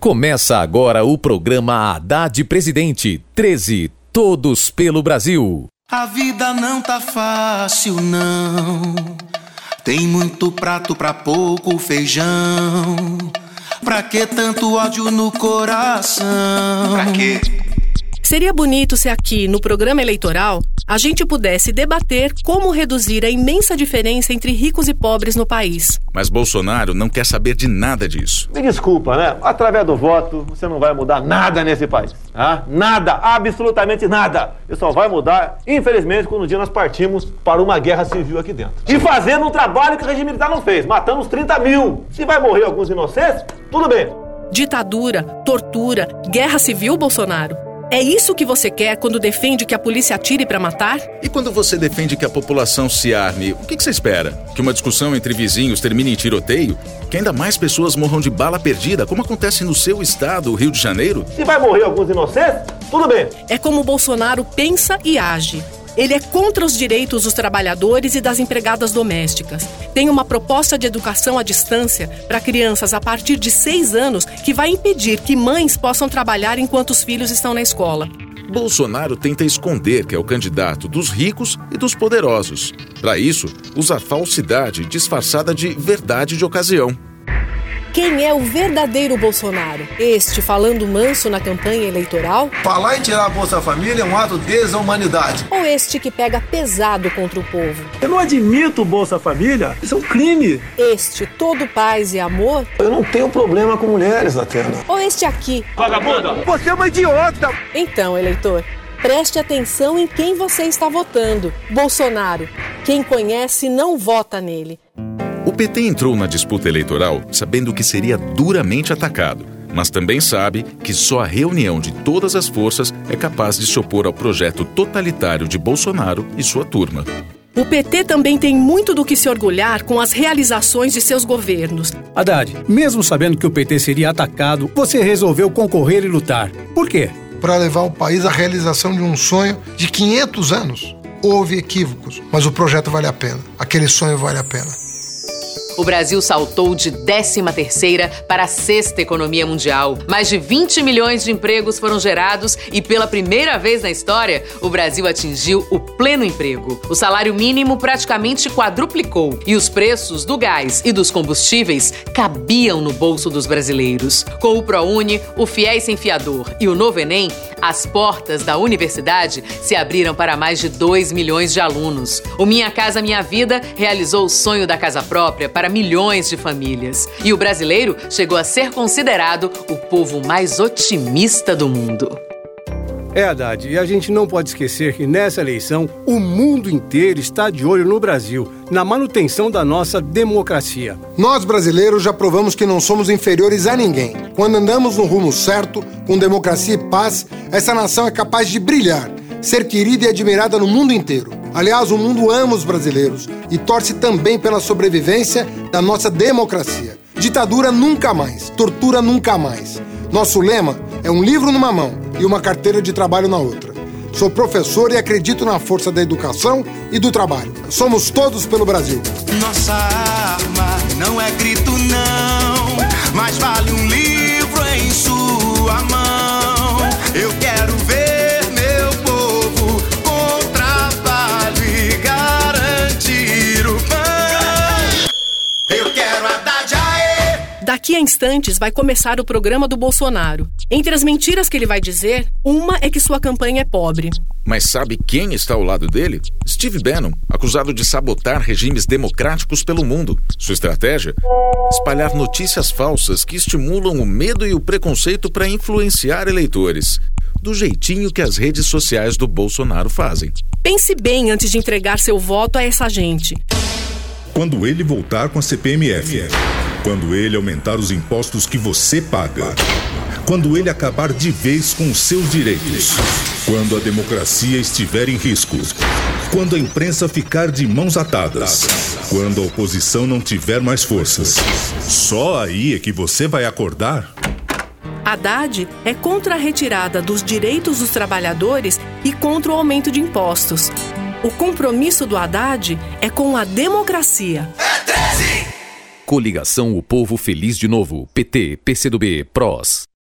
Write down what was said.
Começa agora o programa Haddad Presidente 13, todos pelo Brasil. A vida não tá fácil, não. Tem muito prato pra pouco feijão. Pra que tanto ódio no coração? Pra quê? Seria bonito se aqui, no programa eleitoral, a gente pudesse debater como reduzir a imensa diferença entre ricos e pobres no país. Mas Bolsonaro não quer saber de nada disso. Me desculpa, né? Através do voto, você não vai mudar nada nesse país. Ah? Nada, absolutamente nada. E só vai mudar, infelizmente, quando um dia nós partimos para uma guerra civil aqui dentro. E fazendo um trabalho que o regime militar não fez, matando os 30 mil. Se vai morrer alguns inocentes, tudo bem. Ditadura, tortura, guerra civil, Bolsonaro? É isso que você quer quando defende que a polícia atire para matar? E quando você defende que a população se arme, o que, que você espera? Que uma discussão entre vizinhos termine em tiroteio? Que ainda mais pessoas morram de bala perdida, como acontece no seu estado, Rio de Janeiro? Se vai morrer alguns inocentes, tudo bem. É como Bolsonaro pensa e age. Ele é contra os direitos dos trabalhadores e das empregadas domésticas. Tem uma proposta de educação à distância para crianças a partir de seis anos que vai impedir que mães possam trabalhar enquanto os filhos estão na escola. Bolsonaro tenta esconder que é o candidato dos ricos e dos poderosos. Para isso, usa falsidade disfarçada de verdade de ocasião. Quem é o verdadeiro Bolsonaro? Este falando manso na campanha eleitoral? Falar em tirar a Bolsa Família é um ato de desumanidade. Ou este que pega pesado contra o povo? Eu não admito Bolsa Família, isso é um crime. Este todo paz e amor? Eu não tenho problema com mulheres, Atena. Ou este aqui? Vagabunda! Você é uma idiota! Então, eleitor, preste atenção em quem você está votando. Bolsonaro. Quem conhece não vota nele. O PT entrou na disputa eleitoral sabendo que seria duramente atacado, mas também sabe que só a reunião de todas as forças é capaz de se opor ao projeto totalitário de Bolsonaro e sua turma. O PT também tem muito do que se orgulhar com as realizações de seus governos. Haddad, mesmo sabendo que o PT seria atacado, você resolveu concorrer e lutar. Por quê? Para levar o país à realização de um sonho de 500 anos. Houve equívocos, mas o projeto vale a pena. Aquele sonho vale a pena. O Brasil saltou de 13ª para a sexta economia mundial. Mais de 20 milhões de empregos foram gerados e pela primeira vez na história, o Brasil atingiu o pleno emprego. O salário mínimo praticamente quadruplicou e os preços do gás e dos combustíveis cabiam no bolso dos brasileiros. Com o ProUni, o Fiéis Sem Fiador e o Novo Enem, as portas da universidade se abriram para mais de 2 milhões de alunos. O Minha Casa Minha Vida realizou o sonho da casa própria para milhões de famílias. E o brasileiro chegou a ser considerado o povo mais otimista do mundo. É, Haddad, e a gente não pode esquecer que nessa eleição o mundo inteiro está de olho no Brasil, na manutenção da nossa democracia. Nós brasileiros já provamos que não somos inferiores a ninguém. Quando andamos no rumo certo, com democracia e paz, essa nação é capaz de brilhar, ser querida e admirada no mundo inteiro. Aliás, o mundo ama os brasileiros e torce também pela sobrevivência da nossa democracia. Ditadura nunca mais, tortura nunca mais. Nosso lema é um livro numa mão e uma carteira de trabalho na outra. Sou professor e acredito na força da educação e do trabalho. Somos todos pelo Brasil. Nossa arma não é grito, não, mas vale um livro Daqui a instantes vai começar o programa do Bolsonaro. Entre as mentiras que ele vai dizer, uma é que sua campanha é pobre. Mas sabe quem está ao lado dele? Steve Bannon, acusado de sabotar regimes democráticos pelo mundo. Sua estratégia? Espalhar notícias falsas que estimulam o medo e o preconceito para influenciar eleitores. Do jeitinho que as redes sociais do Bolsonaro fazem. Pense bem antes de entregar seu voto a essa gente. Quando ele voltar com a CPMF. Quando ele aumentar os impostos que você paga. Quando ele acabar de vez com os seus direitos. Quando a democracia estiver em risco. Quando a imprensa ficar de mãos atadas. Quando a oposição não tiver mais forças. Só aí é que você vai acordar. Haddad é contra a retirada dos direitos dos trabalhadores e contra o aumento de impostos. O compromisso do Haddad é com a democracia. 13! Coligação O Povo Feliz de Novo. PT, PCdoB, PROS.